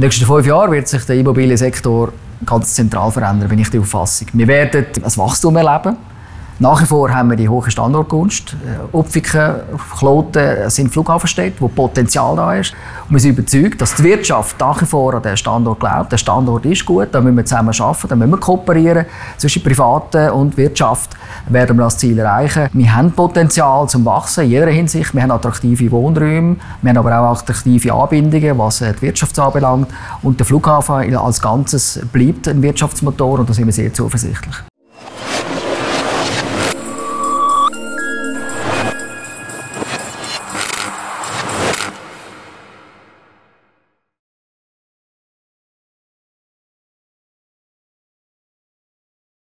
den nächsten fünf Jahren wird sich der Immobiliensektor ganz zentral verändern, bin ich die Auffassung. Wir werden ein Wachstum erleben. Nach wie vor haben wir die hohe Standortgunst. Äh, Upfiken, Kloten sind Flughafenstädte, wo Potenzial da ist. Und wir sind überzeugt, dass die Wirtschaft nach wie vor an den Standort glaubt. Der Standort ist gut, da müssen wir zusammen arbeiten, da müssen wir kooperieren. Zwischen Privaten und Wirtschaft werden wir das Ziel erreichen. Wir haben Potenzial zum Wachsen in jeder Hinsicht. Wir haben attraktive Wohnräume, wir haben aber auch attraktive Anbindungen, was äh, die Wirtschaft anbelangt. Und der Flughafen als Ganzes bleibt ein Wirtschaftsmotor und da sind wir sehr zuversichtlich.